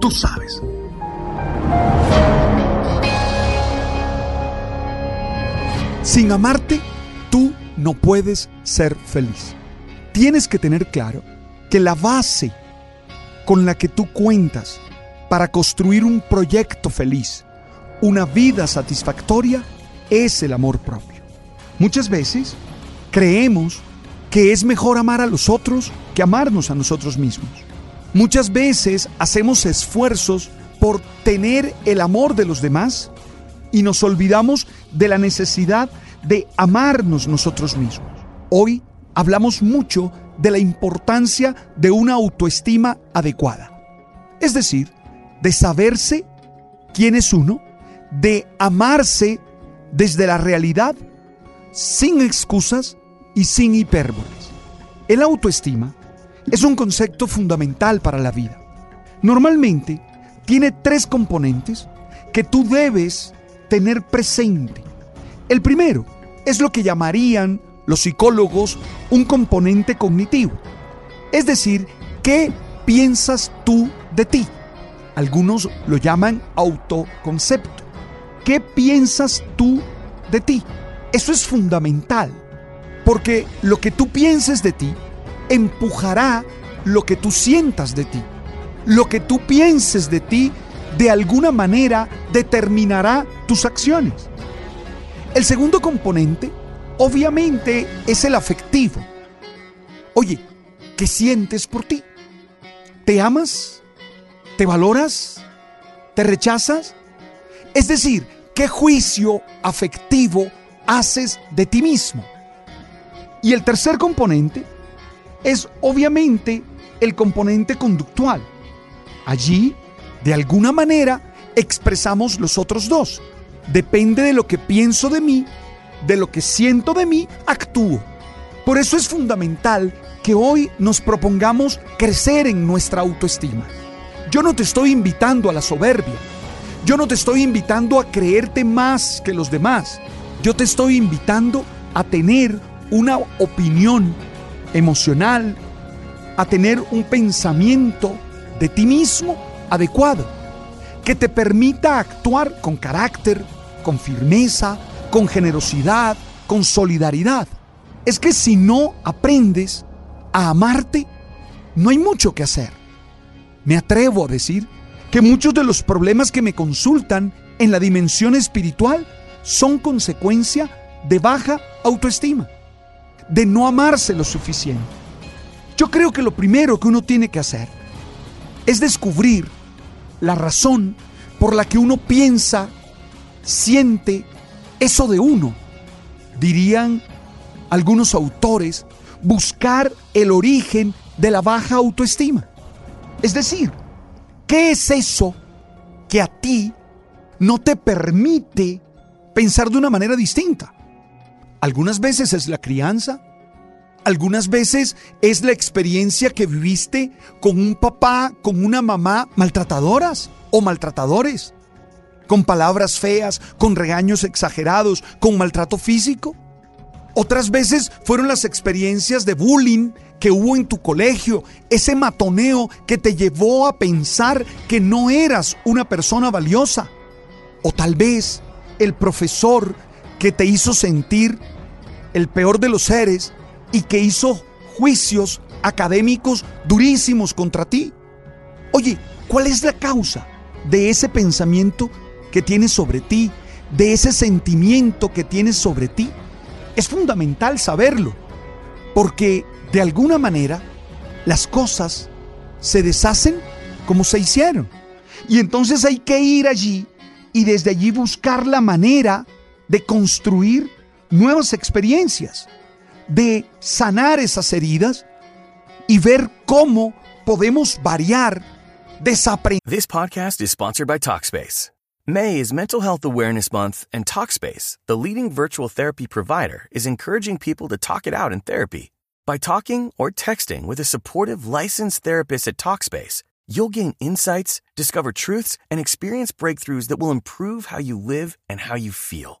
Tú sabes. Sin amarte, tú no puedes ser feliz. Tienes que tener claro que la base con la que tú cuentas para construir un proyecto feliz, una vida satisfactoria, es el amor propio. Muchas veces creemos que es mejor amar a los otros que amarnos a nosotros mismos. Muchas veces hacemos esfuerzos por tener el amor de los demás y nos olvidamos de la necesidad de amarnos nosotros mismos. Hoy hablamos mucho de la importancia de una autoestima adecuada. Es decir, de saberse quién es uno, de amarse desde la realidad, sin excusas y sin hipérboles. El autoestima es un concepto fundamental para la vida. Normalmente tiene tres componentes que tú debes tener presente. El primero es lo que llamarían los psicólogos un componente cognitivo. Es decir, ¿qué piensas tú de ti? Algunos lo llaman autoconcepto. ¿Qué piensas tú de ti? Eso es fundamental, porque lo que tú pienses de ti empujará lo que tú sientas de ti. Lo que tú pienses de ti de alguna manera determinará tus acciones. El segundo componente, obviamente, es el afectivo. Oye, ¿qué sientes por ti? ¿Te amas? ¿Te valoras? ¿Te rechazas? Es decir, ¿qué juicio afectivo haces de ti mismo? Y el tercer componente es obviamente el componente conductual. Allí, de alguna manera, expresamos los otros dos. Depende de lo que pienso de mí, de lo que siento de mí, actúo. Por eso es fundamental que hoy nos propongamos crecer en nuestra autoestima. Yo no te estoy invitando a la soberbia. Yo no te estoy invitando a creerte más que los demás. Yo te estoy invitando a tener una opinión emocional, a tener un pensamiento de ti mismo adecuado, que te permita actuar con carácter, con firmeza, con generosidad, con solidaridad. Es que si no aprendes a amarte, no hay mucho que hacer. Me atrevo a decir que muchos de los problemas que me consultan en la dimensión espiritual son consecuencia de baja autoestima de no amarse lo suficiente. Yo creo que lo primero que uno tiene que hacer es descubrir la razón por la que uno piensa, siente eso de uno. Dirían algunos autores, buscar el origen de la baja autoestima. Es decir, ¿qué es eso que a ti no te permite pensar de una manera distinta? Algunas veces es la crianza, algunas veces es la experiencia que viviste con un papá, con una mamá maltratadoras. o maltratadores, con palabras feas, con regaños exagerados, con maltrato físico. Otras veces fueron las experiencias de bullying que hubo en tu colegio, ese matoneo que te llevó a pensar que no eras una persona valiosa. O tal vez el profesor que te hizo sentir el peor de los seres y que hizo juicios académicos durísimos contra ti. Oye, ¿cuál es la causa de ese pensamiento que tienes sobre ti, de ese sentimiento que tienes sobre ti? Es fundamental saberlo, porque de alguna manera las cosas se deshacen como se hicieron. Y entonces hay que ir allí y desde allí buscar la manera de construir nuevas experiencias, de sanar esas heridas y ver cómo podemos variar, desaprender. This podcast is sponsored by Talkspace. May is Mental Health Awareness Month, and Talkspace, the leading virtual therapy provider, is encouraging people to talk it out in therapy. By talking or texting with a supportive licensed therapist at Talkspace, you'll gain insights, discover truths, and experience breakthroughs that will improve how you live and how you feel.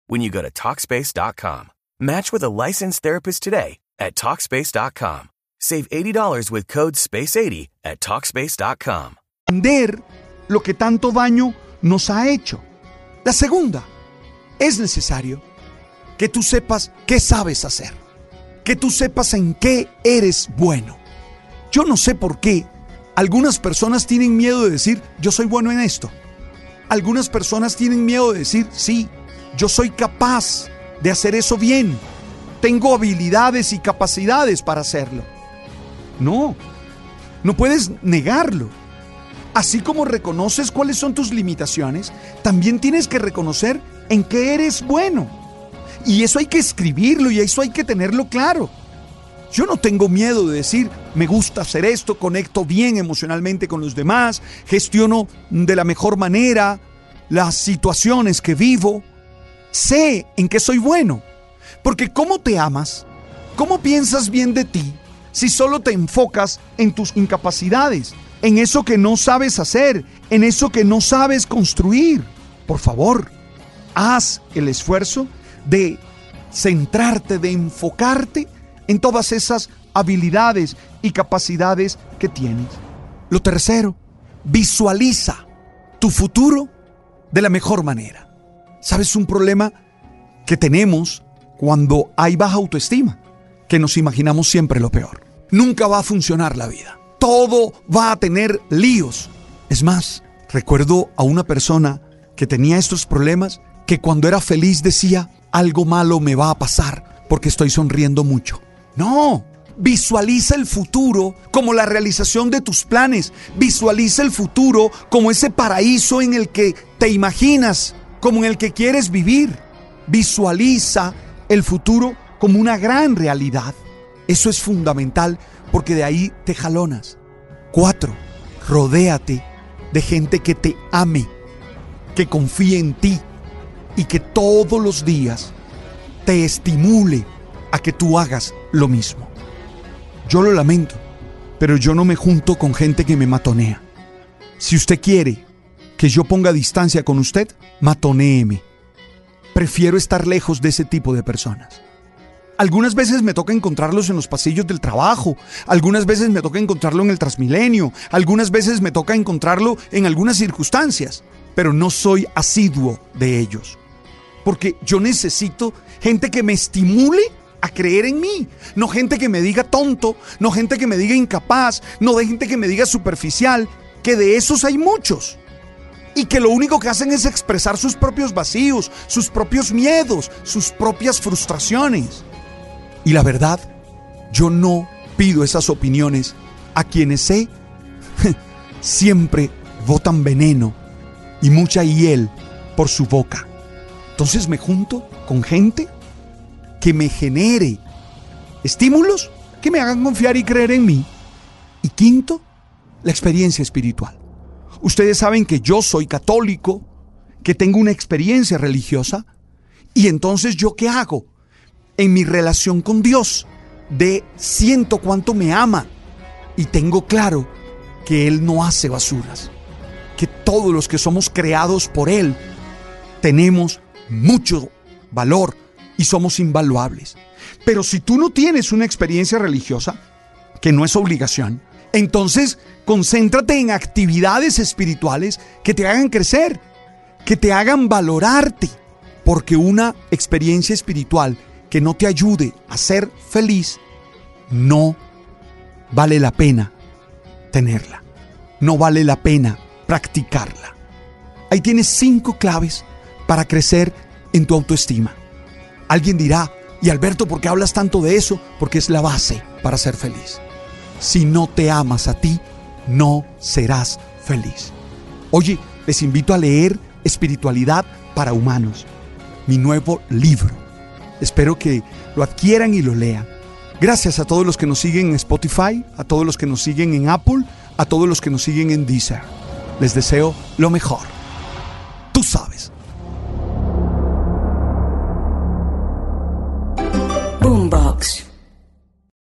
when you go to Talkspace.com. Match with a licensed therapist today at Talkspace.com. Save $80 with code SPACE80 at Talkspace.com. lo que tanto daño nos ha hecho. La segunda, es necesario que tú sepas qué sabes hacer, que tú sepas en qué eres bueno. Yo no sé por qué algunas personas tienen miedo de decir, yo soy bueno en esto. Algunas personas tienen miedo de decir, sí, yo soy capaz de hacer eso bien. Tengo habilidades y capacidades para hacerlo. No, no puedes negarlo. Así como reconoces cuáles son tus limitaciones, también tienes que reconocer en qué eres bueno. Y eso hay que escribirlo y eso hay que tenerlo claro. Yo no tengo miedo de decir, me gusta hacer esto, conecto bien emocionalmente con los demás, gestiono de la mejor manera las situaciones que vivo, sé en qué soy bueno. Porque ¿cómo te amas? ¿Cómo piensas bien de ti si solo te enfocas en tus incapacidades, en eso que no sabes hacer, en eso que no sabes construir? Por favor, haz el esfuerzo de centrarte, de enfocarte en todas esas habilidades y capacidades que tienes. Lo tercero, visualiza tu futuro de la mejor manera. ¿Sabes un problema que tenemos cuando hay baja autoestima? Que nos imaginamos siempre lo peor. Nunca va a funcionar la vida. Todo va a tener líos. Es más, recuerdo a una persona que tenía estos problemas que cuando era feliz decía, algo malo me va a pasar porque estoy sonriendo mucho. No, visualiza el futuro como la realización de tus planes. Visualiza el futuro como ese paraíso en el que te imaginas, como en el que quieres vivir. Visualiza el futuro como una gran realidad. Eso es fundamental porque de ahí te jalonas. Cuatro, rodéate de gente que te ame, que confíe en ti y que todos los días te estimule a que tú hagas lo mismo. Yo lo lamento, pero yo no me junto con gente que me matonea. Si usted quiere que yo ponga distancia con usted, matonéeme. Prefiero estar lejos de ese tipo de personas. Algunas veces me toca encontrarlos en los pasillos del trabajo, algunas veces me toca encontrarlo en el Transmilenio, algunas veces me toca encontrarlo en algunas circunstancias, pero no soy asiduo de ellos. Porque yo necesito gente que me estimule a creer en mí. No gente que me diga tonto, no gente que me diga incapaz, no de gente que me diga superficial, que de esos hay muchos. Y que lo único que hacen es expresar sus propios vacíos, sus propios miedos, sus propias frustraciones. Y la verdad, yo no pido esas opiniones a quienes sé siempre votan veneno y mucha hiel por su boca. Entonces me junto con gente que me genere estímulos que me hagan confiar y creer en mí. Y quinto, la experiencia espiritual. Ustedes saben que yo soy católico, que tengo una experiencia religiosa, y entonces yo qué hago? En mi relación con Dios, de siento cuánto me ama y tengo claro que Él no hace basuras, que todos los que somos creados por Él tenemos mucho valor y somos invaluables. Pero si tú no tienes una experiencia religiosa, que no es obligación, entonces concéntrate en actividades espirituales que te hagan crecer, que te hagan valorarte, porque una experiencia espiritual que no te ayude a ser feliz, no vale la pena tenerla. No vale la pena practicarla. Ahí tienes cinco claves para crecer en tu autoestima. Alguien dirá, y Alberto, ¿por qué hablas tanto de eso? Porque es la base para ser feliz. Si no te amas a ti, no serás feliz. Oye, les invito a leer Espiritualidad para Humanos, mi nuevo libro. Espero que lo adquieran y lo lean. Gracias a todos los que nos siguen en Spotify, a todos los que nos siguen en Apple, a todos los que nos siguen en Deezer. Les deseo lo mejor.